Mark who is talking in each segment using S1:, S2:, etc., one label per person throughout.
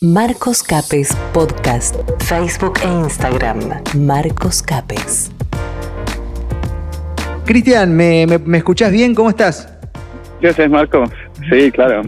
S1: Marcos Capes Podcast, Facebook e Instagram. Marcos Capes.
S2: Cristian, ¿me, me, me escuchás bien? ¿Cómo estás?
S3: ¿Qué haces, Marco? Sí, claro.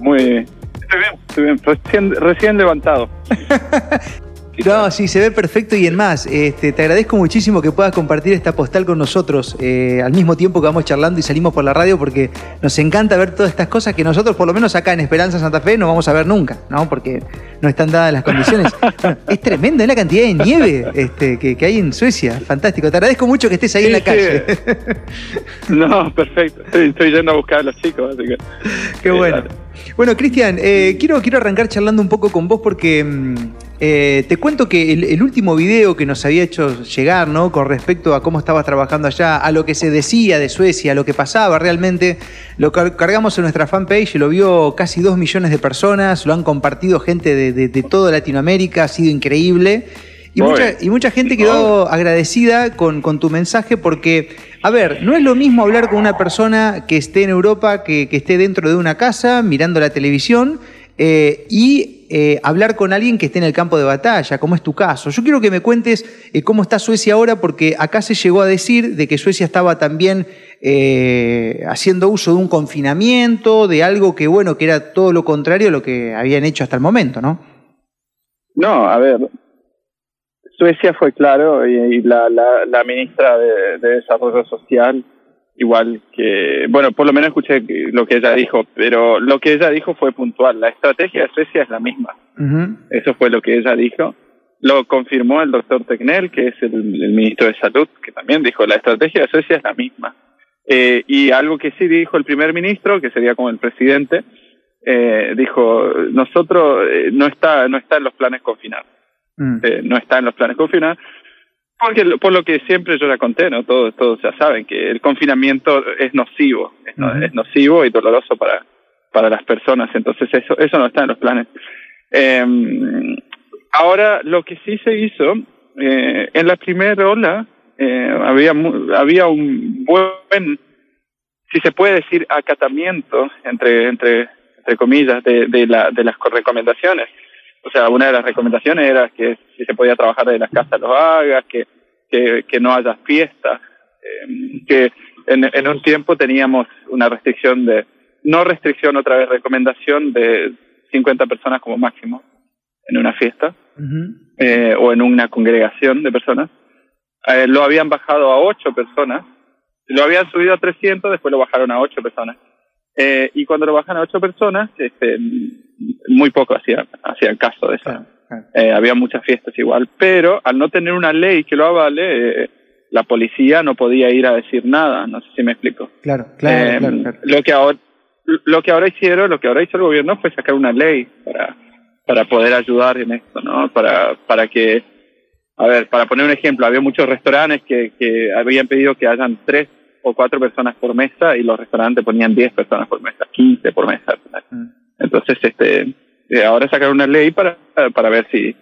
S3: Muy. Estoy bien, estoy bien. Recién, recién levantado.
S2: No, sí, se ve perfecto y en más. Este, te agradezco muchísimo que puedas compartir esta postal con nosotros eh, al mismo tiempo que vamos charlando y salimos por la radio porque nos encanta ver todas estas cosas que nosotros, por lo menos acá en Esperanza Santa Fe, no vamos a ver nunca, ¿no? Porque no están dadas las condiciones. Es tremenda la cantidad de nieve este, que, que hay en Suecia. Fantástico. Te agradezco mucho que estés ahí
S3: Sí,
S2: en la
S3: sí.
S2: calle.
S3: No, perfecto. Estoy, estoy yendo a buscar a los chicos, así que.
S2: Qué
S3: eh,
S2: bueno.
S3: dale.
S2: Bueno, Cristian, eh, quiero, quiero arrancar charlando un poco con vos porque mm, eh, te cuento que el, último video que nos había hecho llegar, ¿no? Con respecto a cómo estabas trabajando allá, a lo que se decía de Suecia, a lo que pasaba realmente, lo car- cargamos en nuestra fanpage, lo vio casi dos millones de personas, lo han compartido gente de, de- de toda Latinoamérica, ha sido increíble. Y mucha,
S3: bien.
S2: y mucha gente quedó agradecida con, con tu mensaje porque, a ver, no es lo mismo hablar con una persona que esté en Europa, que, que esté dentro de una casa mirando la televisión, eh, y eh, hablar con alguien que esté en el campo de batalla, como es tu caso. Yo quiero que me cuentes eh, cómo está Suecia ahora, porque acá se llegó a decir de que Suecia estaba también haciendo uso de un confinamiento, de algo que, bueno, que era todo lo contrario a lo que habían hecho hasta el momento, ¿no?
S3: No, a ver. Suecia fue claro y, y la, la, la ministra de, de Desarrollo Social, igual que. Bueno, por lo menos escuché lo que ella dijo, pero lo que ella dijo fue puntual. La estrategia de Suecia es la misma. Eso fue lo que ella dijo. Lo confirmó el doctor Tegnell, que es el, el ministro de Salud, que también dijo la estrategia de Suecia es la misma. Eh, y algo que sí dijo el primer ministro, que sería como el presidente, eh, dijo nosotros eh, no está no está en los planes confinar,
S2: Mm.
S3: eh, no está en los planes confinar, porque por lo que siempre yo la conté, no todos todos ya saben que el confinamiento es nocivo, es, no- es nocivo y doloroso para para las personas, entonces eso eso no está en los planes. Eh, ahora, lo que sí se hizo, eh, en la primera ola eh, había, había un buen, si se puede decir, acatamiento, entre, entre, entre comillas, de, de, la, de las co- recomendaciones. O sea, una de las recomendaciones era que si se podía trabajar de las casas lo hagas, que, que, que no haya fiestas, eh, que en, en un tiempo teníamos una restricción de, no restricción, otra vez recomendación de 50 personas como máximo en una fiesta eh, o en una congregación de personas. Eh, lo habían bajado a 8 personas, lo habían subido a 300, después lo bajaron a 8 personas. Eh, y cuando lo bajan a 8 personas, este, muy poco hacían, hacían caso de
S2: claro.
S3: Eh, había muchas fiestas igual, pero al no tener una ley que lo avale, eh, la policía no podía ir a decir nada, no sé si me explico.
S2: Claro, claro,
S3: Eh,
S2: claro, claro.
S3: Lo que ahora lo que ahora hicieron, lo que ahora hizo el gobierno fue sacar una ley para para poder ayudar en esto, ¿no? Para para que a ver, para poner un ejemplo, había muchos restaurantes que que habían pedido que hayan tres o cuatro personas por mesa y los restaurantes ponían 10 personas por mesa, 15 por mesa.
S2: Mm.
S3: Entonces, este eh, ahora sacaron una ley para para ver si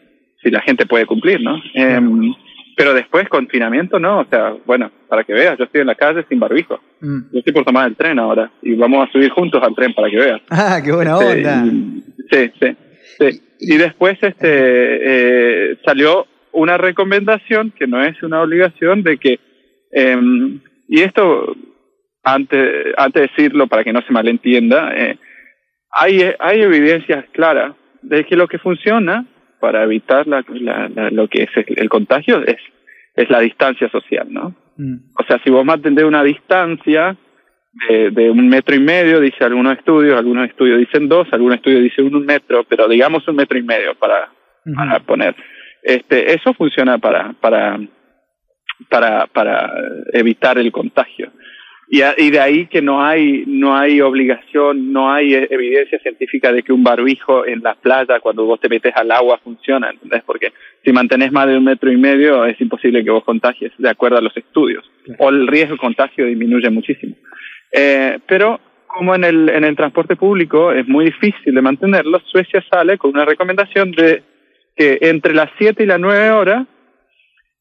S3: si la gente puede cumplir, ¿no? Em, pero después confinamiento no, o sea, bueno, para que veas, yo estoy en la calle sin barbijo.
S2: Mm.
S3: Yo estoy por tomar el tren ahora y vamos a subir juntos al tren para que veas.
S2: Ah, qué buena
S3: Este,
S2: onda.
S3: y- sí, sí, sí. Y después este eh, salió una recomendación que no es una obligación de que em, y esto antes antes de decirlo para que no se malentienda eh, hay hay evidencias claras de que lo que funciona para evitar la, la- la- lo que es el, el contagio es es la distancia social, ¿no?
S2: Mm.
S3: O sea, si vos mantendés una distancia de, de un metro y medio, dice algunos estudios, algunos estudios dicen dos, algunos estudios dicen un metro, pero digamos un metro y medio para, para poner. Este, eso funciona para, para, para, para evitar el contagio. Y, a- y de ahí que no hay, no hay obligación, no hay eh, evidencia científica de que un barbijo en la playa, cuando vos te metes al agua, funciona, ¿entendés? Porque si mantenés más de un metro y medio, es imposible que vos contagies, de acuerdo a los estudios. O el riesgo de contagio disminuye muchísimo. Eh, pero como en el, en el transporte público es muy difícil de mantenerlo, Suecia sale con una recomendación de que entre las 7 y las 9 horas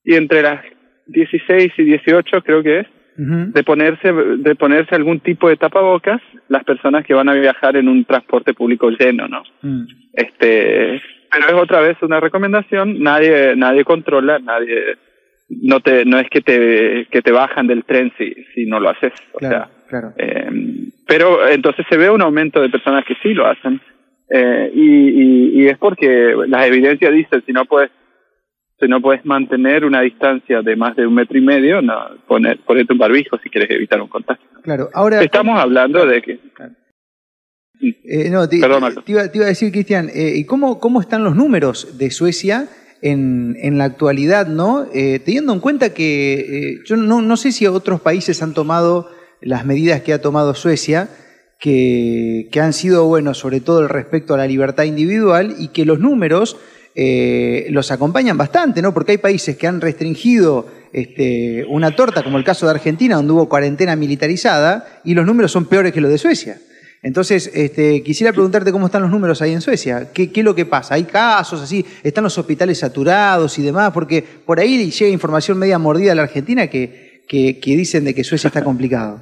S3: y entre las 16 y 18 creo que es, de ponerse de ponerse algún tipo de tapabocas las personas que van a viajar en un transporte público lleno, ¿no?
S2: Mm.
S3: Este es otra vez una recomendación, nadie nadie controla, nadie no te no es que te que te bajan del tren si si no lo haces, o
S2: Claro,
S3: sea,
S2: claro.
S3: eh, pero entonces se ve un aumento de personas que sí lo hacen eh, y, y, y es porque las evidencias dicen si no puedes si no puedes mantener una distancia de más de un metro y medio, no, poner, ponerte un barbijo si quieres evitar un contagio.
S2: Claro, ahora...
S3: Estamos hablando de que
S2: Eh, no, te,
S3: Perdón,
S2: te iba, te iba a decir, Cristian, eh, ¿y cómo, cómo están los números de Suecia en, en la actualidad, no? Eh, teniendo en cuenta que eh, yo no, no sé si otros países han tomado las medidas que ha tomado Suecia, que, que han sido, bueno, sobre todo el respecto a la libertad individual y que los números eh, los acompañan bastante, ¿no? Porque hay países que han restringido este, una torta, como el caso de Argentina, donde hubo cuarentena militarizada, y los números son peores que los de Suecia. Entonces, este, quisiera preguntarte cómo están los números ahí en Suecia. ¿Qué, ¿Qué es lo que pasa? ¿Hay casos así? ¿Están los hospitales saturados y demás? Porque por ahí llega información media mordida a la Argentina que, que, que dicen de que Suecia está complicado.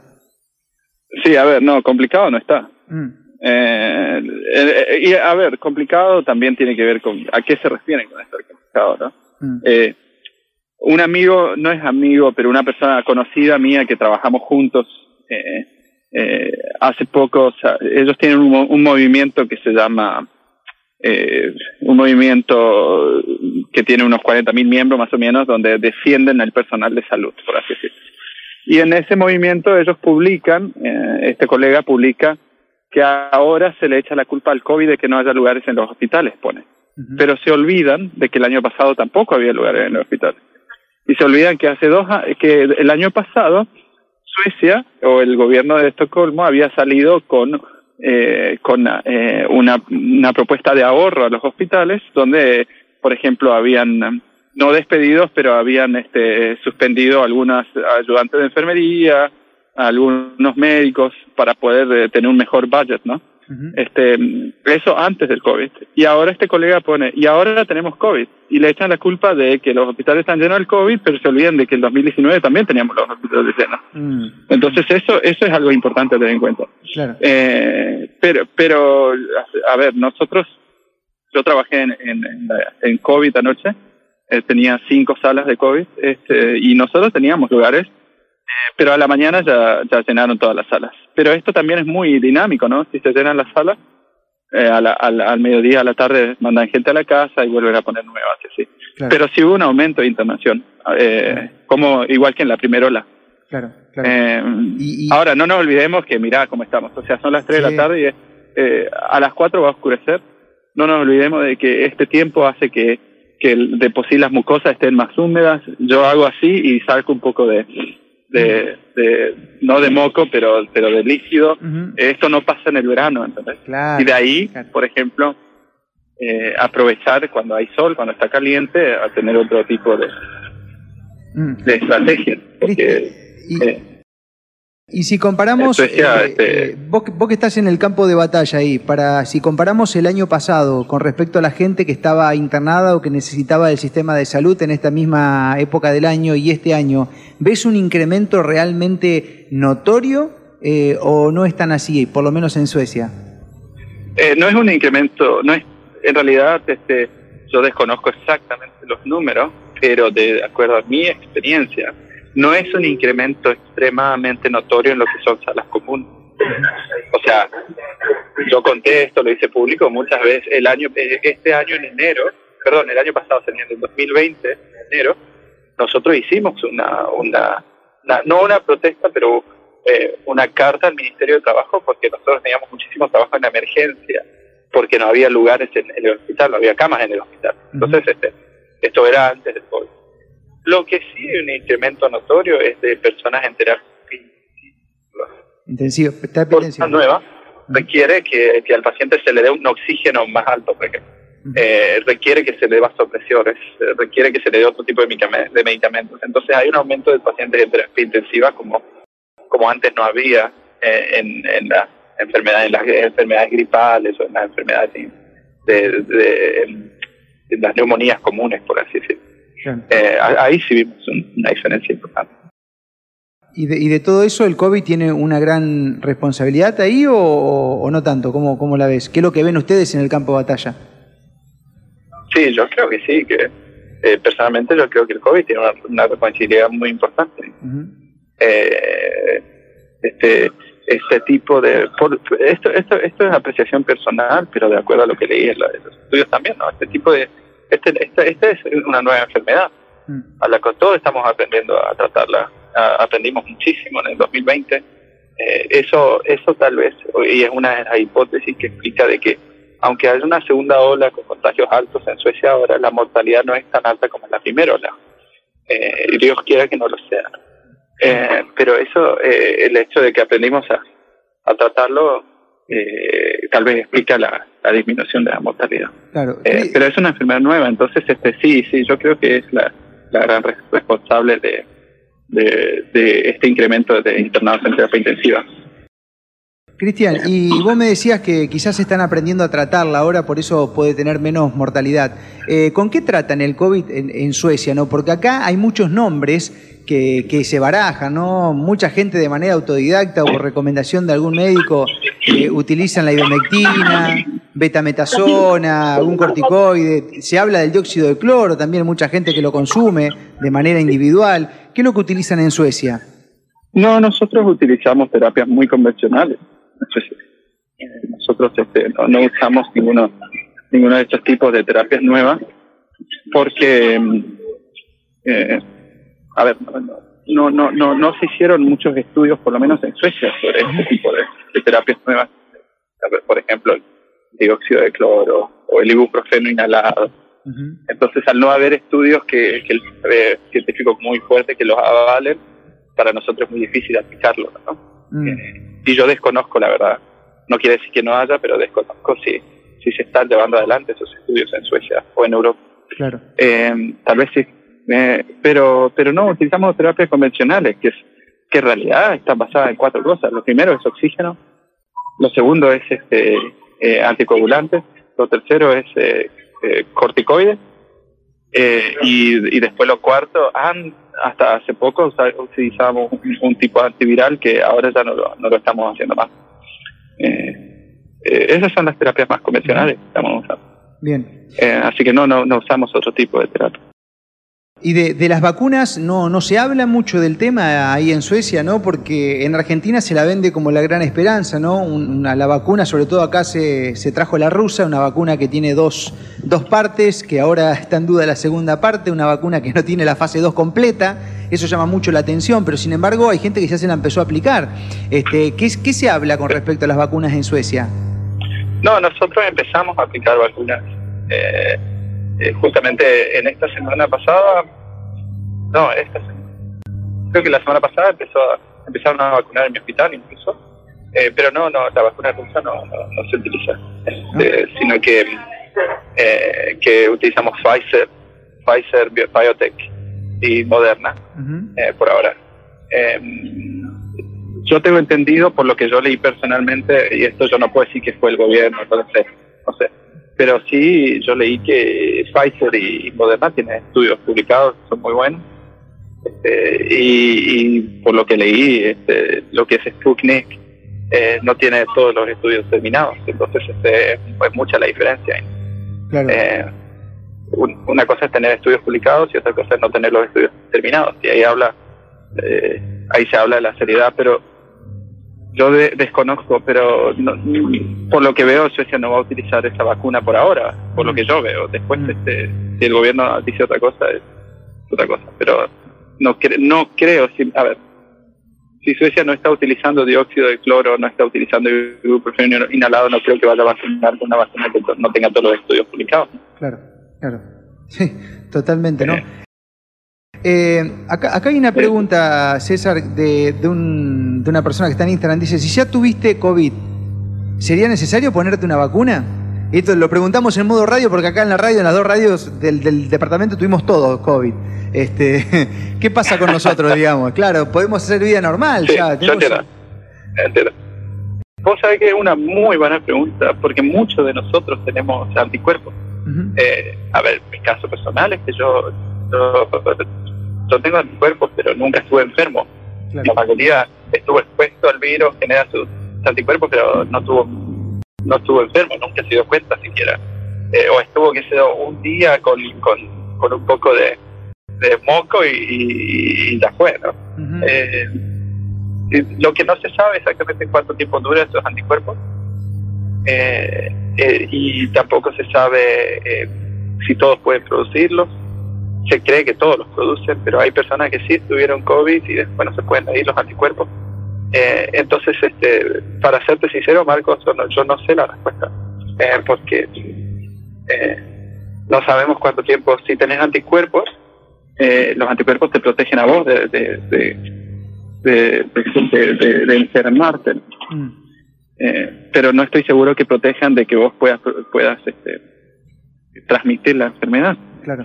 S3: Sí, a ver, no, complicado no está.
S2: Mm,
S3: Eh, eh, y a ver, complicado también tiene que ver con a qué se refieren con esto de complicado, ¿no?
S2: mm,
S3: Eh, un amigo, no es amigo, pero una persona conocida mía que trabajamos juntos, eh, eh, hace poco, o sea, ellos tienen un, un movimiento que se llama, eh, un movimiento que tiene unos 40.000 miembros más o menos, donde defienden el personal de salud, por así decirlo. Y en ese movimiento ellos publican, eh, este colega publica que ahora se le echa la culpa al COVID de que no haya lugares en los hospitales, pone pero se olvidan de que el año pasado tampoco había lugares en el hospital. Y se olvidan que hace dos que el año pasado Suecia o el gobierno de Estocolmo había salido con eh, con eh, una, una propuesta de ahorro a los hospitales donde por ejemplo habían no despedidos pero habían este suspendido algunas ayudantes de enfermería algunos médicos para poder eh, tener un mejor budget no este eso antes del COVID. Y ahora este colega pone y ahora tenemos COVID y le echan la culpa de que los hospitales están llenos del COVID pero se olvidan de que en 2019 también teníamos los hospitales llenos.
S2: Mm,
S3: entonces eso eso es algo importante a tener en cuenta.
S2: Claro.
S3: eh, pero pero a ver nosotros yo trabajé en en, en, la- en COVID anoche. Eh, tenía cinco salas de COVID este y nosotros teníamos lugares pero a la mañana ya, ya llenaron todas las salas. Pero esto también es muy dinámico, ¿no? Si se llenan las salas, eh, a la- al, al mediodía, a la tarde, mandan gente a la casa y vuelven a poner nuevas, así.
S2: Claro.
S3: Pero sí hubo un aumento de internación, eh, como igual que en la primera ola.
S2: Claro, claro.
S3: Eh,
S2: Y- y-
S3: Ahora, no nos olvidemos que mirá cómo estamos. O sea, son las 3 de la tarde y eh, a las 4 va a oscurecer. No nos olvidemos de que este tiempo hace que, que de por sí las mucosas estén más húmedas. Yo hago así y salgo un poco de, de, de no de moco, pero, pero de líquido. Esto no pasa en el verano, ¿entendés?
S2: Claro,
S3: Y de ahí,
S2: claro.
S3: por ejemplo, eh, aprovechar cuando hay sol, cuando está caliente, a tener otro tipo de,
S2: Mm.
S3: de estrategia. Porque,
S2: Y,
S3: eh,
S2: y si comparamos, eh,
S3: este-
S2: eh, vos, que- vos que estás en el campo de batalla ahí, para si comparamos el año pasado con respecto a la gente que estaba internada o que necesitaba el sistema de salud en esta misma época del año y este año, ¿ves un incremento realmente notorio eh, o no es tan así, por lo menos en Suecia?
S3: Eh, no es un incremento, no es, en realidad este, yo desconozco exactamente los números, pero de acuerdo a mi experiencia, no es un incremento extremadamente notorio en lo que son salas comunes. O sea, yo conté esto, lo hice público muchas veces, el año, eh, este año en enero, perdón, el año pasado, en el 2020, en enero, nosotros hicimos una, una, una- no una protesta, pero eh, una carta al Ministerio de Trabajo porque nosotros teníamos muchísimo trabajo en la emergencia, porque no había lugares en, en el hospital, no había camas en el hospital. Entonces, este, esto era antes del COVID. Lo que sí hay un incremento notorio es de personas en terapia por
S2: intensivo.
S3: nueva requiere que, que al paciente se le dé un oxígeno más alto, por ejemplo. Eh, requiere que se le dé vasopresiones, eh, requiere que se le dé otro tipo de, de medicamentos. Entonces hay un aumento de pacientes en terapia intensiva como, como antes no había eh, en, en las enfermedades, en las enfermedades gripales o en las enfermedades de, de- de- de las neumonías comunes, por así decirlo. Eh, ahí sí vimos un- una diferencia importante.
S2: ¿Y de, y de todo eso el COVID tiene una gran responsabilidad ahí o, o no tanto? ¿Cómo, ¿Cómo la ves? ¿Qué es lo que ven ustedes en el campo de batalla?
S3: Sí, yo creo que sí, que eh, personalmente yo creo que el COVID tiene una, una responsabilidad muy importante. eh, este este tipo de esto, esto esto es apreciación personal pero de acuerdo a lo que leí en, los estudios también no este tipo de esta este es una nueva enfermedad mm. a la que todos estamos aprendiendo a tratarla aprendimos muchísimo en el 2020 eh, eso eso tal vez y es una de las hipótesis que explica de que aunque haya una segunda ola con contagios altos en Suecia ahora la mortalidad no es tan alta como en la primera ola. Eh, Dios quiera que no lo sea. Eh, pero eso, eh, el hecho de que aprendimos a, a tratarlo, eh, tal vez explica la, la, disminución de la mortalidad. Claro. Eh, pero es una enfermedad nueva, entonces este sí, sí, yo creo que es la, la gran responsable de, de, de este incremento de internados en terapia intensiva.
S2: Cristian, y vos me decías que quizás están aprendiendo a tratarla ahora, por eso puede tener menos mortalidad. Eh, ¿Con qué tratan el COVID en, Suecia? no Porque acá hay muchos nombres que, que, se barajan, ¿no? Mucha gente de manera autodidacta o por recomendación de algún médico eh, utilizan la ivermectina, betametasona, algún corticoide. Se habla del dióxido de cloro, también mucha gente que lo consume de manera individual. ¿Qué es lo que utilizan en Suecia?
S3: No, nosotros utilizamos terapias muy convencionales nosotros este, no, usamos ninguno, ninguno de estos tipos de terapias nuevas porque, eh, a ver, no, no, no, no se hicieron muchos estudios, por lo menos en Suecia, sobre este tipo de, terapias nuevas. por ejemplo, el dióxido de cloro o el ibuprofeno inhalado. Entonces, al no haber estudios que, que el eh, científico muy fuerte que los avalen, para nosotros es muy difícil aplicarlo, ¿no? Mm. Eh, y yo desconozco la verdad. No quiere decir que no haya, pero desconozco si, si se están llevando adelante esos estudios en Suecia o en Europa. Claro. Eh, tal vez sí. Eh, pero, pero no, utilizamos terapias convencionales, que, es, que en realidad están basadas en cuatro cosas. Lo primero es oxígeno, lo segundo es este, eh, anticoagulante, lo tercero es eh, eh, corticoides, eh, y, y después lo cuarto, han, hasta hace poco utilizábamos un, tipo de antiviral que ahora ya no lo, no lo estamos haciendo más. Eh, eh, esas son las terapias más convencionales que estamos usando. Bien. Eh, así que no, no, no usamos otro tipo de terapia.
S2: Y de, de, las vacunas no, no se habla mucho del tema ahí en Suecia, ¿no? Porque en Argentina se la vende como la gran esperanza, ¿no? Una, la vacuna, sobre todo acá se, se, trajo la rusa, una vacuna que tiene dos, dos partes, que ahora está en duda la segunda parte, una vacuna que no tiene la fase 2 completa. Eso llama mucho la atención, pero sin embargo hay gente que ya se la empezó a aplicar. Este, ¿qué, ¿Qué se habla con respecto a las vacunas en Suecia?
S3: No, nosotros empezamos a aplicar vacunas. Eh, eh, justamente en esta semana pasada, no, esta creo que la semana pasada empezó empezaron a vacunar en mi hospital incluso, eh, pero no, no, la vacuna rusa no, no, se utiliza, este, ah. sino que, eh, que utilizamos Pfizer, Pfizer, Biotech y Moderna eh, por ahora. Em, yo tengo entendido por lo que yo leí personalmente, y esto yo no puedo decir que fue el gobierno, no sé, no sé, pero sí, yo leí que Pfizer y Moderna tienen estudios publicados, son muy buenos. Este, y, por lo que leí, este, lo que es Sputnik eh, no tiene todos los estudios terminados, entonces este, es mucha la diferencia. Eh, una cosa es tener estudios publicados y otra cosa es no tener los estudios terminados. Y ahí habla, eh, ahí se habla de la seriedad, pero yo desconozco, pero por lo que veo, Suecia no va a utilizar esa vacuna por ahora, por lo que yo veo. Después, mm. este, si el gobierno dice otra cosa, es otra cosa. Pero no, no creo, si, a ver, si Suecia no está utilizando dióxido de cloro, no está utilizando ibuprofeno inhalado, no creo que vaya a vacunar con una vacuna que no tenga todos los estudios publicados.
S2: Claro, claro. Sí, totalmente, ¿no? Eh, acá, acá, hay una pregunta, César, de, de, un, de, una persona que está en Instagram. Dice, si ya tuviste COVID, ¿sería necesario ponerte una vacuna? esto lo preguntamos en modo radio porque acá en la radio, en las dos radios del, del departamento tuvimos todo COVID. Este, ¿Qué pasa con nosotros, digamos? Claro, podemos hacer vida normal
S3: sí, ya. Entiendo. entiendo. Vos sabés que es una muy buena pregunta porque muchos de nosotros tenemos anticuerpos. eh, a ver, mi caso personal es que yo, yo yo tengo anticuerpos, pero nunca estuve enfermo. La mayoría estuvo expuesto al virus, genera sus anticuerpos, pero no estuvo, no estuvo enfermo, nunca se dio cuenta siquiera. eh, o estuvo, que sea un día con, con, con un poco de, de moco y, ya fue, ¿no? Eh, lo que no se sabe exactamente cuánto tiempo duran estos anticuerpos eh, y tampoco se sabe si todos pueden producirlos. Se cree que todos los producen, pero hay personas que sí tuvieron COVID y después no se pueden medir los anticuerpos. entonces, este, para serte sincero, Marcos, yo no, sé la respuesta, porque no sabemos cuánto tiempo, si tenés anticuerpos, eh, los anticuerpos te protegen a vos de, de, de, enfermarte. Mm. Eh, pero no estoy seguro que protejan de que vos puedas, puedas este, transmitir la enfermedad.
S2: Claro.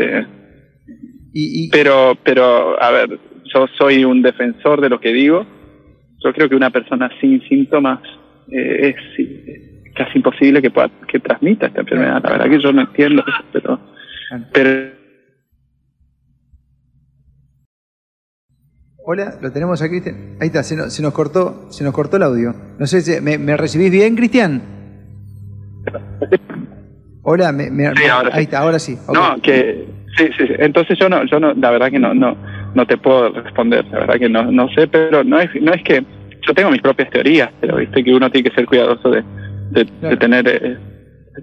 S3: Y, Pero, pero, a ver, yo soy un defensor de lo que digo. Yo creo que una persona sin síntomas eh, es casi imposible que pueda que transmita esta enfermedad. La verdad que yo no entiendo eso, pero, pero
S2: Hola, lo tenemos a Cristian. Ahí está, se nos, cortó, se nos cortó el audio. No sé, ¿me, me recibís bien, Cristian? Hola, me, ahí está, ahora sí.
S3: No, que sí, sí, Entonces yo no, yo no, la verdad que no, no, no te puedo responder. La verdad que no, no sé, pero no es, no es que yo tengo mis propias teorías, pero viste que uno tiene que ser cuidadoso de, de, tener, eh,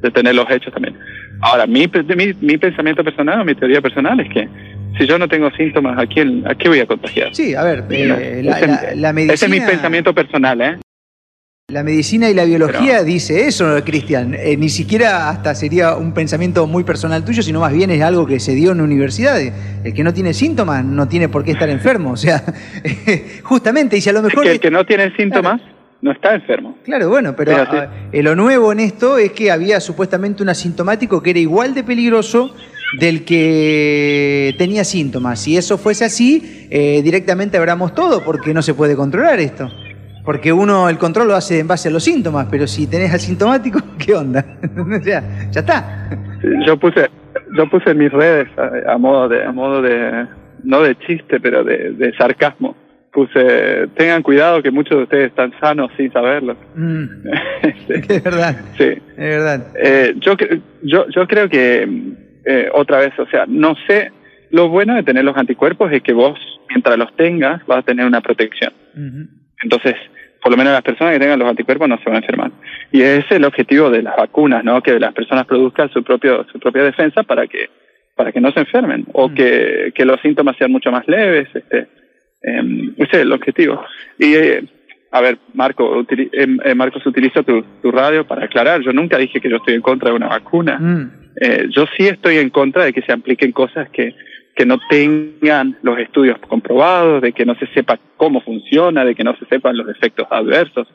S3: de tener los hechos también. Ahora, mi, mi, mi pensamiento personal, mi teoría personal es que si yo no tengo síntomas, ¿a quién, a qué voy a contagiar?
S2: Sí, a ver, eh, la, medicina...
S3: Ese es mi pensamiento personal, ¿eh?
S2: La medicina y la biología dice eso, Cristian. Eh, ni siquiera hasta sería un pensamiento muy personal tuyo, sino más bien es algo que se dio en universidades. El que no tiene síntomas no tiene por qué estar enfermo. O sea, justamente, y si a lo mejor...
S3: el que no tiene síntomas... no está enfermo.
S2: Claro, bueno, pero lo nuevo en esto es que había supuestamente un asintomático que era igual de peligroso del que tenía síntomas. Si eso fuese así, eh, directamente abramos todo, porque no se puede controlar esto. Porque uno el control lo hace en base a los síntomas, pero si tenés asintomático, ¿qué onda? ya, ya está.
S3: Yo puse, yo puse en mis redes a, modo de, a modo de, no de chiste, pero de, sarcasmo. Puse, tengan cuidado que muchos de ustedes están sanos sin saberlo.
S2: Mm. es verdad.
S3: Sí.
S2: Es verdad.
S3: Eh, yo, yo, yo creo que eh, otra vez, o sea, no sé, lo bueno de tener los anticuerpos es que vos, mientras los tengas, vas a tener una protección. Entonces, por lo menos las personas que tengan los anticuerpos no se van a enfermar. Y ese es el objetivo de las vacunas, ¿no? Que las personas produzcan su propio su propia defensa para que para que no se enfermen o que, que los síntomas sean mucho más leves. Este, eh, ese es el objetivo. Y eh, a ver, Marco, em, eh, Marcos utiliza tu, tu radio para aclarar. Yo nunca dije que yo estoy en contra de una vacuna. Mm. Eh, yo sí estoy en contra de que se apliquen cosas que, que no tengan los estudios comprobados, de que no se sepa cómo funciona, de que no se sepan los efectos adversos.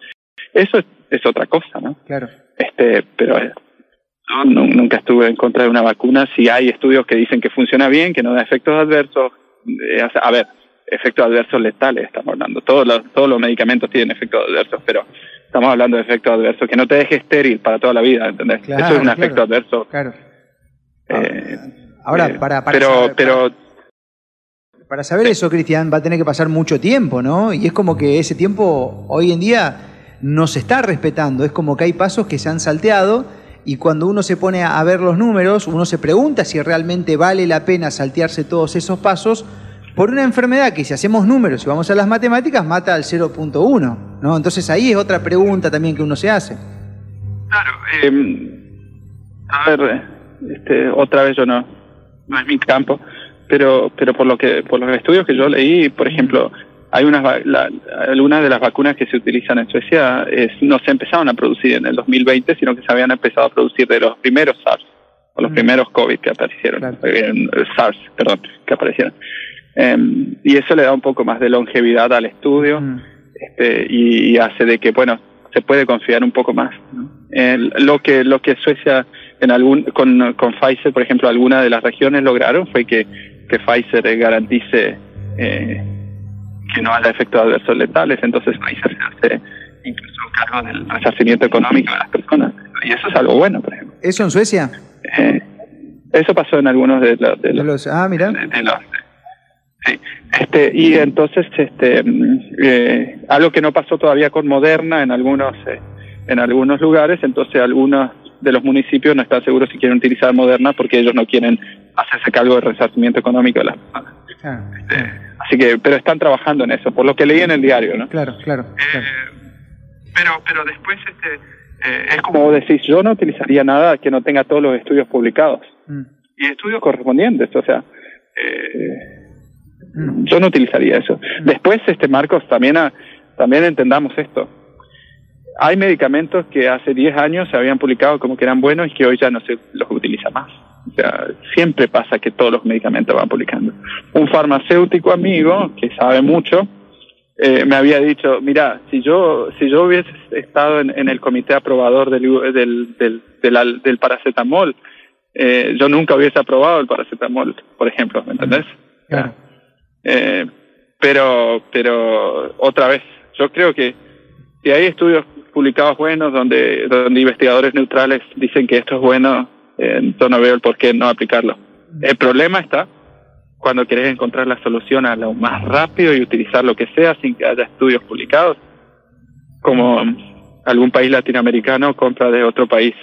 S3: Eso es, otra cosa, ¿no?
S2: Claro.
S3: Este, pero eh, nunca estuve en contra de una vacuna. Si hay estudios que dicen que funciona bien, que no da efectos adversos, eh, a ver, efectos adversos letales estamos hablando. Todos los, todos los medicamentos tienen efectos adversos, pero estamos hablando de efectos adversos que no te deje estéril para toda la vida, ¿entendés? Eso es un efecto adverso.
S2: Claro eh, Ahora, eh, para,
S3: pero, saber, pero,
S2: para, saber eso, Cristian, va a tener que pasar mucho tiempo, ¿no? Y es como que ese tiempo hoy en día no se está respetando. Es como que hay pasos que se han salteado y cuando uno se pone a ver los números, uno se pregunta si realmente vale la pena saltearse todos esos pasos por una enfermedad que si hacemos números y vamos a las matemáticas mata al 0.1, ¿no? Entonces ahí es otra pregunta también que uno se hace.
S3: Claro, eh, a ver, este, otra vez yo no, no es mi campo, pero, pero por lo que, por los estudios que yo leí, por ejemplo, hay unas, algunas de las vacunas que se utilizan en Suecia es, no se empezaron a producir en el 2020, sino que se habían empezado a producir de los primeros SARS, o los mm. primeros COVID que aparecieron, eh, SARS, perdón, que aparecieron. Em, y eso le da un poco más de longevidad al estudio mm. este, y, hace de que, bueno, se puede confiar un poco más. lo que lo que Suecia en algún con, con Pfizer, por ejemplo, alguna de las regiones lograron fue que, que Pfizer garantice eh, que no haya efectos adversos letales, entonces Pfizer se hace incluso cargo del resarcimiento económico de las personas. Y eso es algo bueno, por ejemplo.
S2: ¿Eso en Suecia?
S3: Eh, eso pasó en algunos de, los...
S2: ah, mira.
S3: sí. Este, y entonces, este, mm, eh, algo que no pasó todavía con Moderna en algunos, en algunos lugares, entonces algunas de los municipios no están seguros si quieren utilizar Moderna porque ellos no quieren hacerse cargo del resarcimiento económico de las personas. Este, así que, pero están trabajando en eso, por lo que leí en el diario, ¿no?
S2: Claro, claro.
S3: Eh, pero, pero después, este, eh, es como vos decís, yo no utilizaría nada que no tenga todos los estudios publicados
S2: Mm.
S3: y estudios correspondientes, o sea, eh,
S2: Mm.
S3: yo no utilizaría eso. Después, este Marcos, también, a- también entendamos esto. Hay medicamentos que hace 10 años se habían publicado como que eran buenos y que hoy ya no se los utiliza más. O sea, siempre pasa que todos los medicamentos van publicando. Un farmacéutico amigo que sabe mucho eh, me había dicho, mira, si yo si yo hubiese estado en, en el comité aprobador del del del, del, del paracetamol, eh, yo nunca hubiese aprobado el paracetamol, por ejemplo, ¿me entendés?
S2: Claro.
S3: Eh, pero, pero otra vez, yo creo que si hay estudios publicados buenos donde, donde investigadores neutrales dicen que esto es bueno, eh, yo no veo el por qué no aplicarlo. El problema está cuando querés encontrar la solución a lo más rápido y utilizar lo que sea sin que haya estudios publicados, como algún país latinoamericano compra de otro país,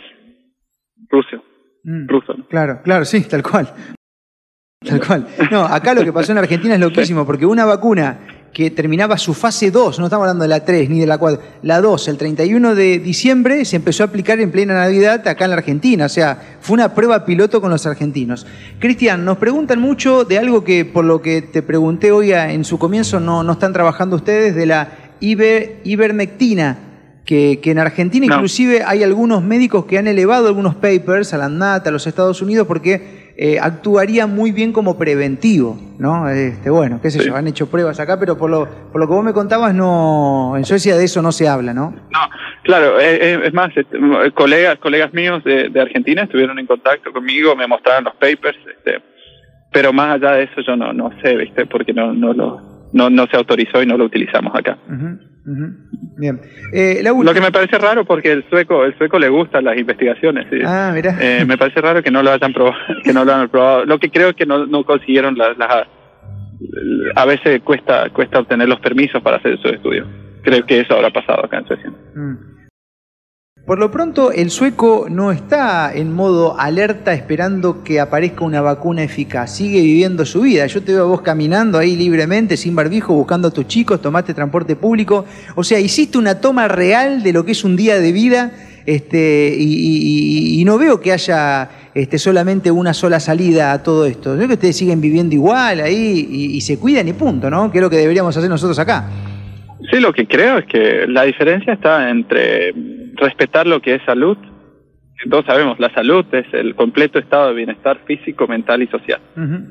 S3: Rusia,
S2: Mm.
S3: ruso. ¿no?
S2: Claro, claro, sí, tal cual. Tal cual. No, acá lo que pasó en Argentina es loquísimo, porque una vacuna que terminaba su fase 2, no estamos hablando de la 3 ni de la 4, la 2, el 31 de diciembre se empezó a aplicar en plena Navidad acá en la Argentina, o sea, fue una prueba piloto con los argentinos. Cristian, nos preguntan mucho de algo que por lo que te pregunté hoy en su comienzo no, no están trabajando ustedes, de la iber- ivermectina, que, que en Argentina
S3: No.
S2: inclusive hay algunos médicos que han elevado algunos papers a la ANDAT, a los Estados Unidos, porque eh, actuaría muy bien como preventivo, ¿no? Este, bueno, qué sé
S3: Sí.
S2: yo, han hecho pruebas acá, pero por lo, por lo que vos me contabas, no, en Suecia de eso no se habla, ¿no?
S3: No, claro, eh, eh, es más, este, colegas, colegas míos de, de Argentina estuvieron en contacto conmigo, me mostraron los papers, este, pero más allá de eso yo no, no sé, viste, porque no, no lo, no, no se autorizó y no lo utilizamos acá.
S2: Bien. Eh, la
S3: Lo que me parece raro porque el sueco, el sueco le gustan las investigaciones. ¿sí?
S2: Ah, mirá.
S3: Eh, me parece raro que no lo hayan probado, que no lo han probado. Lo que creo es que no, no consiguieron las, las a veces cuesta cuesta obtener los permisos para hacer esos estudios. Creo que eso habrá pasado acá en Suecia.
S2: Mm. Por lo pronto, el sueco no está en modo alerta esperando que aparezca una vacuna eficaz. Sigue viviendo su vida. Yo te veo a vos caminando ahí libremente, sin barbijo, buscando a tus chicos, tomaste transporte público. O sea, hiciste una toma real de lo que es un día de vida este, y, y- y- no veo que haya este, solamente una sola salida a todo esto. Yo que ustedes siguen viviendo igual ahí y, y se cuidan y punto, ¿no? Que es lo que deberíamos hacer nosotros acá.
S3: Sí, lo que creo es que la diferencia está entre respetar lo que es salud. Todos sabemos, la salud es el completo estado de bienestar físico, mental y social.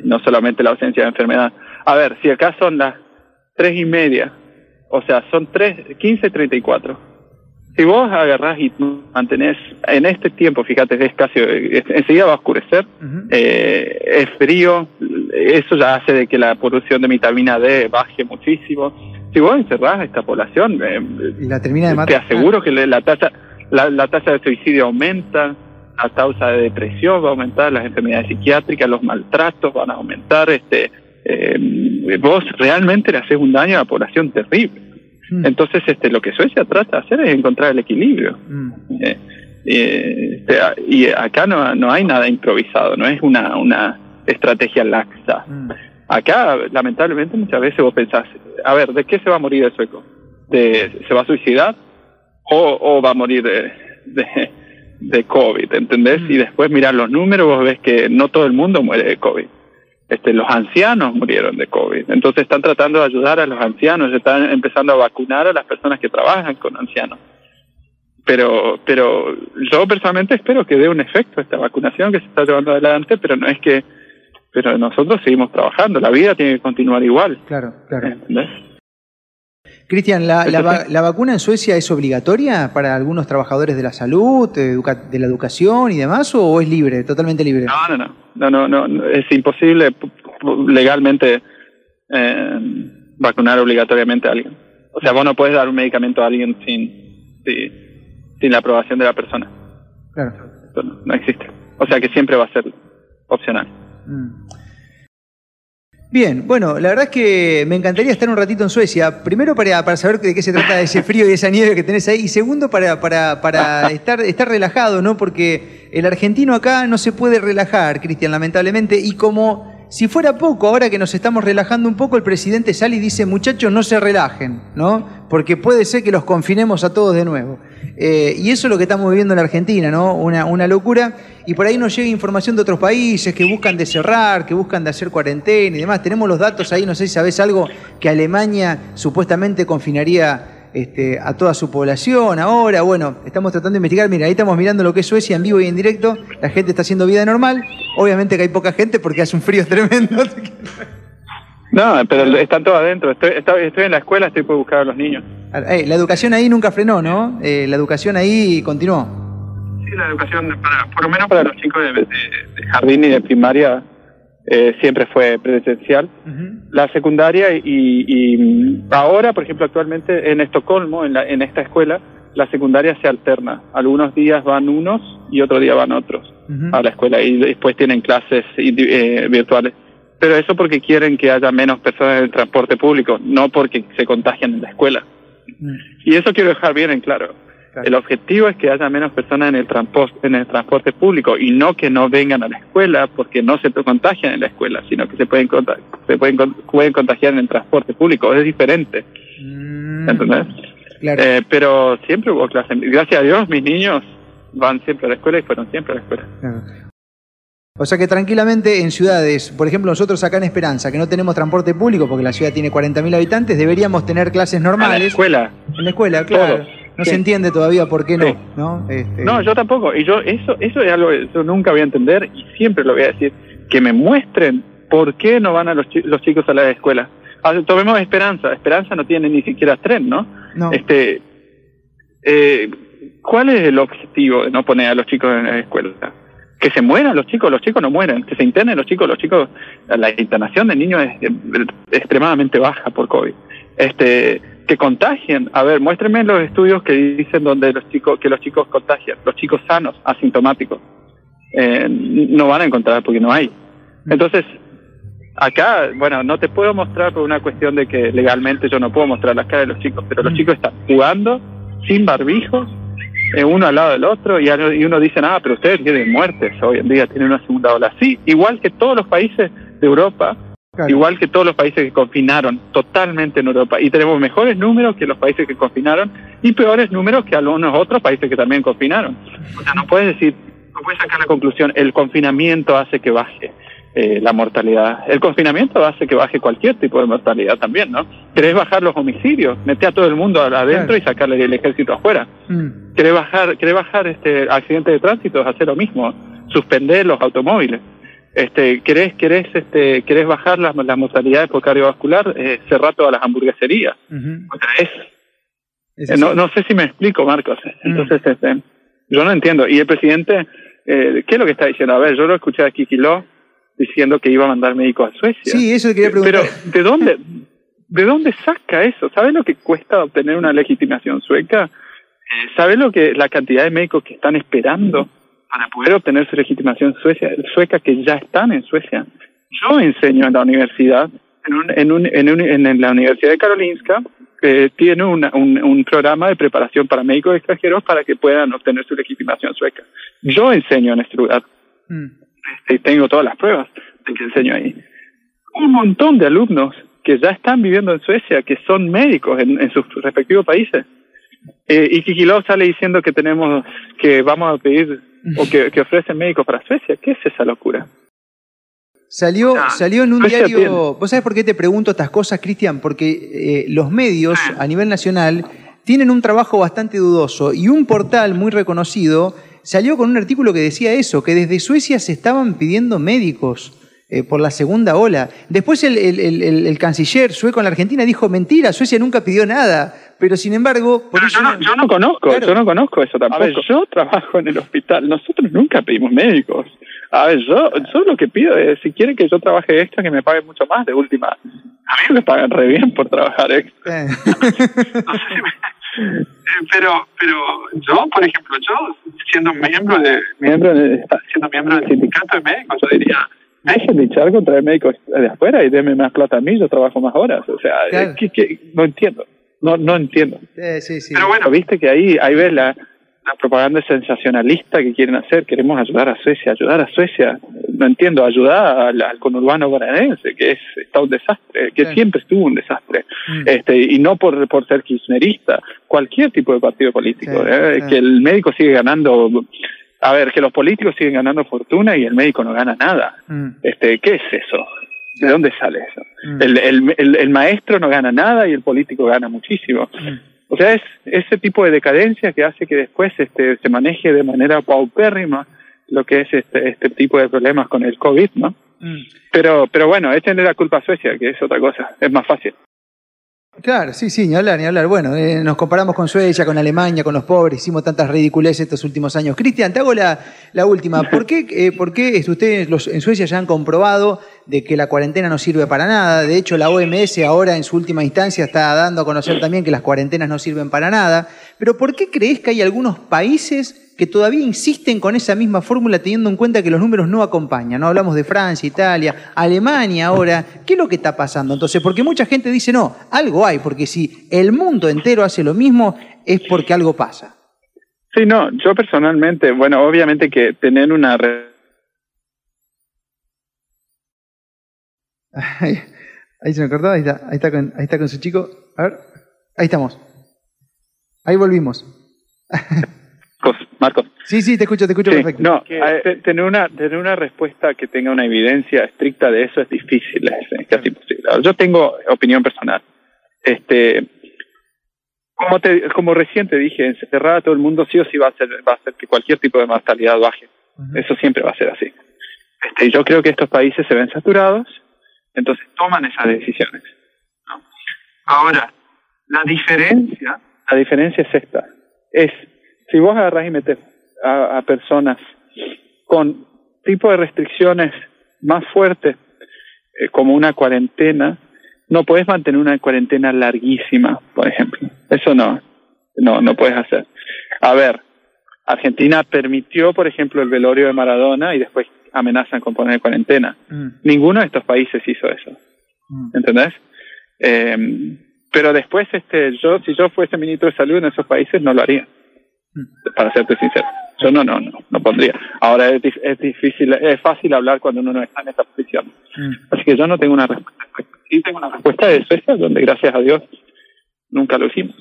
S3: No solamente la ausencia de enfermedad. A ver, si acá son las tres y media, o sea, son tres, quince treinta y cuatro. Si vos agarrás y mantenés en este tiempo, fíjate, es casi, es- enseguida va a oscurecer, eh, es frío, eso ya hace de que la producción de vitamina D baje muchísimo. Si vos encerrás a esta población, eh,
S2: Y la termina de
S3: te aseguro que la tasa la, la tasa de suicidio aumenta, la tasa de depresión va a aumentar, las enfermedades psiquiátricas, los maltratos van a aumentar. Este, eh, vos realmente le haces un daño a la población terrible.
S2: Mm.
S3: Entonces, este, lo que Suecia trata de hacer es encontrar el equilibrio.
S2: Mm.
S3: Eh, eh, este, y acá no, no hay nada improvisado, no es una, una estrategia laxa.
S2: Mm.
S3: Acá, lamentablemente, muchas veces vos pensás, a ver, ¿de qué se va a morir el sueco? ¿De, ¿Se va a suicidar? ¿O, o va a morir de, de, de COVID? ¿Entendés?
S2: Mm.
S3: Y después mirar los números, vos ves que no todo el mundo muere de COVID. Este, los ancianos murieron de COVID. Entonces están tratando de ayudar a los ancianos, están empezando a vacunar a las personas que trabajan con ancianos. Pero, pero yo personalmente espero que dé un efecto esta vacunación que se está llevando adelante, pero no es que, pero nosotros seguimos trabajando, la vida tiene que continuar igual.
S2: Claro, claro.
S3: ¿entendés?
S2: Cristian, ¿la, la, va- la vacuna en Suecia es obligatoria para algunos trabajadores de la salud, de, educa- de la educación y demás, o es libre, totalmente libre?
S3: No, no, no, no, no, no, es imposible legalmente eh, vacunar obligatoriamente a alguien. O sea, vos no puedes dar un medicamento a alguien sin, sin, sin la aprobación de la persona.
S2: Claro.
S3: Eso no, no existe. O sea que siempre va a ser opcional.
S2: Mm. Bien, bueno, la verdad es que me encantaría estar un ratito en Suecia. Primero para, para saber de qué se trata ese frío y esa nieve que tenés ahí. Y segundo para, para, para estar, estar relajado, ¿no? Porque el argentino acá no se puede relajar, Cristian, lamentablemente. Y como si fuera poco, ahora que nos estamos relajando un poco, el presidente sale y dice, muchachos, no se relajen, ¿no? Porque puede ser que los confinemos a todos de nuevo. Eh, y eso es lo que estamos viviendo en la Argentina, ¿no? Una, una locura. Y por ahí nos llega información de otros países que buscan de cerrar, que buscan de hacer cuarentena y demás. Tenemos los datos ahí, no sé si sabés algo, que Alemania supuestamente confinaría este, a toda su población ahora. Bueno, estamos tratando de investigar. Mira, ahí estamos mirando lo que es Suecia en vivo y en directo. La gente está haciendo vida normal. Obviamente que hay poca gente porque hace un frío tremendo.
S3: No, pero están todos adentro. Estoy, estoy en la escuela, estoy por buscar a los niños.
S2: Eh, la educación ahí nunca frenó, ¿no? Eh, la educación ahí continuó.
S3: Sí, la educación, para, por lo menos para los chicos de jardín y de primaria, eh, siempre fue presencial. La secundaria y, ahora, por ejemplo, actualmente en Estocolmo, en, la, en esta escuela, la secundaria se alterna. Algunos días van unos y otro día van otros a la escuela y después tienen clases eh, virtuales. Pero eso porque quieren que haya menos personas en el transporte público, no porque se contagian en la escuela. Y eso quiero dejar bien en claro. El objetivo es que haya menos personas en el, en el transporte público y no que no vengan a la escuela porque no se contagian en la escuela, sino que se pueden, se pueden, pueden contagiar en el transporte público. Es diferente. Mm. ¿Entendés? Eh, pero siempre hubo clases. Gracias a Dios, mis niños van siempre a la escuela y fueron siempre a la escuela.
S2: O sea que tranquilamente en ciudades, por ejemplo nosotros acá en Esperanza, que no tenemos transporte público porque la ciudad tiene 40.000 habitantes, deberíamos tener clases normales. En la
S3: escuela.
S2: En la escuela, claro no se entiende todavía por qué no, ¿no?
S3: Este... No, yo tampoco. Y yo eso eso es algo que yo nunca voy a entender y siempre lo voy a decir. Que me muestren por qué no van a los, los chicos a la escuela. Ah, tomemos Esperanza. Esperanza no tiene ni siquiera tren, ¿no? no. Este, eh, ¿Cuál es el objetivo de no poner a los chicos en la escuela? Que se mueran los chicos, los chicos no mueren. Que se internen los chicos, los chicos. La internación de niños es extremadamente baja por COVID. Este que contagien. A ver, muéstrenme los estudios que dicen donde los chicos, que los chicos contagian, los chicos sanos, asintomáticos. Eh, no van a encontrar porque no hay. Entonces, acá, bueno, no te puedo mostrar por una cuestión de que legalmente yo no puedo mostrar las caras de los chicos, pero los mm. chicos están jugando sin barbijos, eh, uno al lado del otro, y, y uno dice, ah, pero ustedes tienen muertes hoy en día, tienen una segunda ola. Sí, igual que todos los países de Europa, Igual que todos los países que confinaron totalmente en Europa. Y tenemos mejores números que los países que confinaron y peores números que algunos otros países que también confinaron. O sea, no puedes decir, no puedes sacar la conclusión, el confinamiento hace que baje eh, la mortalidad. El confinamiento hace que baje cualquier tipo de mortalidad también, ¿no? ¿Querés bajar los homicidios? Mete a todo el mundo adentro y sacarle el ejército afuera. Mm. ¿Querés bajar, querés bajar este accidentes de tránsito? Hacer lo mismo. Suspender los automóviles este, ¿querés, querés, este, querés bajar las, las mortalidades por cardiovascular? Eh, cerrar todas las hamburgueserías. O sea, es, eh, no, no sé si me explico, Marcos. Mm. Entonces, este, yo no entiendo. Y el presidente, eh, ¿qué es lo que está diciendo? A ver, yo lo escuché a Kikilo diciendo que iba a mandar médicos a Suecia.
S2: Sí, eso quería preguntar.
S3: Pero, ¿de dónde, ¿de dónde saca eso? ¿Sabes lo que cuesta obtener una legitimación sueca? Eh, ¿Sabes lo que la cantidad de médicos que están esperando? Para poder obtener su legitimación sueca que ya están en Suecia. Yo enseño en la universidad, en, un, en, un, en, la Universidad de Karolinska, que tiene un, un, programa de preparación para médicos extranjeros para que puedan obtener su legitimación sueca. Yo enseño en este lugar. Mm. Y tengo todas las pruebas de que enseño ahí. Un montón de alumnos que ya están viviendo en Suecia, que son médicos en, sus respectivos países. Eh, y Kikilov sale diciendo que tenemos, que vamos a pedir o que, ofrecen médicos para Suecia. ¿Qué es esa locura?
S2: Salió, salió en un diario. ¿Vos sabés por qué te pregunto estas cosas, Cristian? Porque eh, los medios a nivel nacional tienen un trabajo bastante dudoso y un portal muy reconocido salió con un artículo que decía eso, que desde Suecia se estaban pidiendo médicos. Eh, por la segunda ola. Después el, el, canciller sueco en la Argentina dijo, mentira, Suecia nunca pidió nada. Pero sin embargo...
S3: yo, no, yo, no, conozco, yo no conozco eso tampoco. A ver, yo trabajo en el hospital, nosotros nunca pedimos médicos. A ver, yo, yo lo que pido es, si quieren que yo trabaje extra, que me paguen mucho más de última. A mí me pagan re bien por trabajar extra. Eh. Eh, pero, pero yo, por ejemplo, yo siendo miembro de, miembro de, siendo miembro del sindicato de médicos, yo diría, dejen de echar contra el médico de afuera y denme más plata a mí, yo trabajo más horas. O sea, no entiendo. No, no entiendo.
S2: sí, sí.
S3: Pero bueno, viste que ahí, ahí ves la, la propaganda sensacionalista que quieren hacer. Queremos ayudar a Suecia, ayudar a Suecia. No entiendo, ayudar al, conurbano guaranense, que es, está un desastre, que siempre estuvo un desastre. Mm. Este, y no por, por ser kirchnerista, cualquier tipo de partido político. ¿eh? Que el médico sigue ganando. A ver, que los políticos siguen ganando fortuna y el médico no gana nada. Mm. Este, ¿Qué es eso? ¿De dónde sale eso? Mm. El, el, el, el, maestro no gana nada y el político gana muchísimo. O sea, es ese tipo de decadencia que hace que después este, se maneje de manera paupérrima lo que es este, este tipo de problemas con el COVID, ¿no? Mm. Pero, pero bueno, échenle la culpa a Suecia, que es otra cosa, es más fácil.
S2: Claro, sí, sí, ni hablar, ni hablar. Bueno, eh, nos comparamos con Suecia, con Alemania, con los pobres, hicimos tantas ridiculeces estos últimos años. Cristian, te hago la, la última. ¿Por qué, eh, por qué ustedes en Suecia ya han comprobado de que la cuarentena no sirve para nada? De hecho, la OMS ahora en su última instancia está dando a conocer también que las cuarentenas no sirven para nada. Pero ¿por qué crees que hay algunos países que todavía insisten con esa misma fórmula teniendo en cuenta que los números no acompañan. No hablamos de Francia, Italia, Alemania ahora. ¿Qué es lo que está pasando entonces? Porque mucha gente dice, no, algo hay, porque si el mundo entero hace lo mismo es porque algo pasa.
S3: Sí, no, yo personalmente, bueno, obviamente que tener una...
S2: Ahí, se me cortó, ahí está, ahí está, con, ahí está con su chico. A ver, ahí estamos. Ahí volvimos.
S3: Marcos.
S2: Sí, sí, te escucho, te escucho perfecto.
S3: No, tener una tener una respuesta que tenga una evidencia estricta de eso es difícil, es casi imposible. Yo tengo opinión personal. Este, como te, como recién te dije, encerrar a todo el mundo sí o sí va a hacer va a hacer que cualquier tipo de mortalidad baje. Eso siempre va a ser así. Este, yo creo que estos países se ven saturados, entonces toman esas decisiones. Ahora, la diferencia, la diferencia es esta, es si vos agarrás y metes a, personas con tipo de restricciones más fuertes, eh, como una cuarentena, no puedes mantener una cuarentena larguísima, por ejemplo. Eso no, no, no puedes hacer. A ver, Argentina permitió, por ejemplo, el velorio de Maradona y después amenazan con poner cuarentena. Mm. Ninguno de estos países hizo eso. Mm. ¿Entendés? Eh, pero después, este, yo, si yo fuese ministro de salud en esos países, no lo haría para serte sincero. Yo no, no, no, no pondría. Ahora es, es difícil, es fácil hablar cuando uno no está en esa posición. Mm. Así que yo no tengo una respuesta. Sí tengo una respuesta de Suecia, donde gracias a Dios nunca lo hicimos.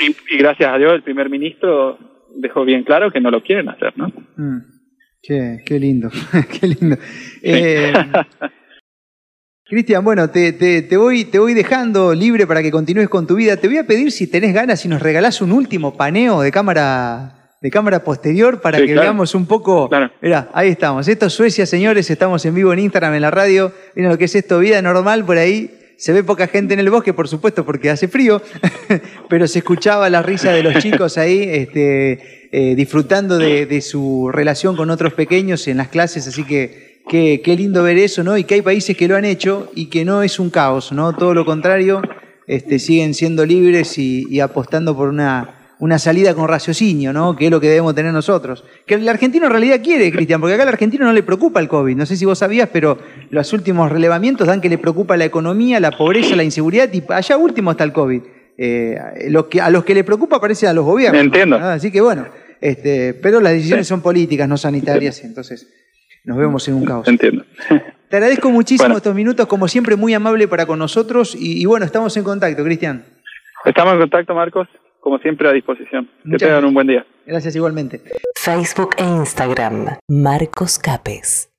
S3: Y, gracias a Dios el primer ministro dejó bien claro que no lo quieren hacer, ¿no?
S2: Mm. Qué, qué lindo, qué lindo. Eh, Cristian, bueno, te, te, te, voy, te voy dejando libre para que continúes con tu vida. Te voy a pedir si tenés ganas, si nos regalás un último paneo de cámara, de cámara posterior para que veamos un poco. Claro. Mirá, ahí estamos. Esto es Suecia, señores. Estamos en vivo en Instagram, en la radio. Miren lo que es esto, vida normal por ahí. Se ve poca gente en el bosque, por supuesto, porque hace frío, pero se escuchaba la risa de los chicos ahí, este, eh, disfrutando de, de su relación con otros pequeños en las clases, así que Qué, lindo ver eso, ¿no? Y que hay países que lo han hecho y que no es un caos, ¿no? Todo lo contrario, este, siguen siendo libres y, apostando por una, una salida con raciocinio, ¿no? Que es lo que debemos tener nosotros. Que el argentino en realidad quiere, Cristian, porque acá al argentino no le preocupa el COVID. No sé si vos sabías, pero los últimos relevamientos dan que le preocupa la economía, la pobreza, la inseguridad, y allá último está el COVID. Eh, que, a los que le preocupa parece a los gobiernos.
S3: Entiendo.
S2: Así que bueno, este, pero las decisiones son políticas, no sanitarias, entonces nos vemos en un caos.
S3: Entiendo.
S2: Te agradezco muchísimo estos minutos, como siempre, muy amable para con nosotros. Y, bueno, estamos en contacto, Cristian.
S3: Estamos en contacto, Marcos. Como siempre, a disposición. que tengan un buen día.
S2: Gracias igualmente.
S1: Facebook e Instagram, Marcos Capes.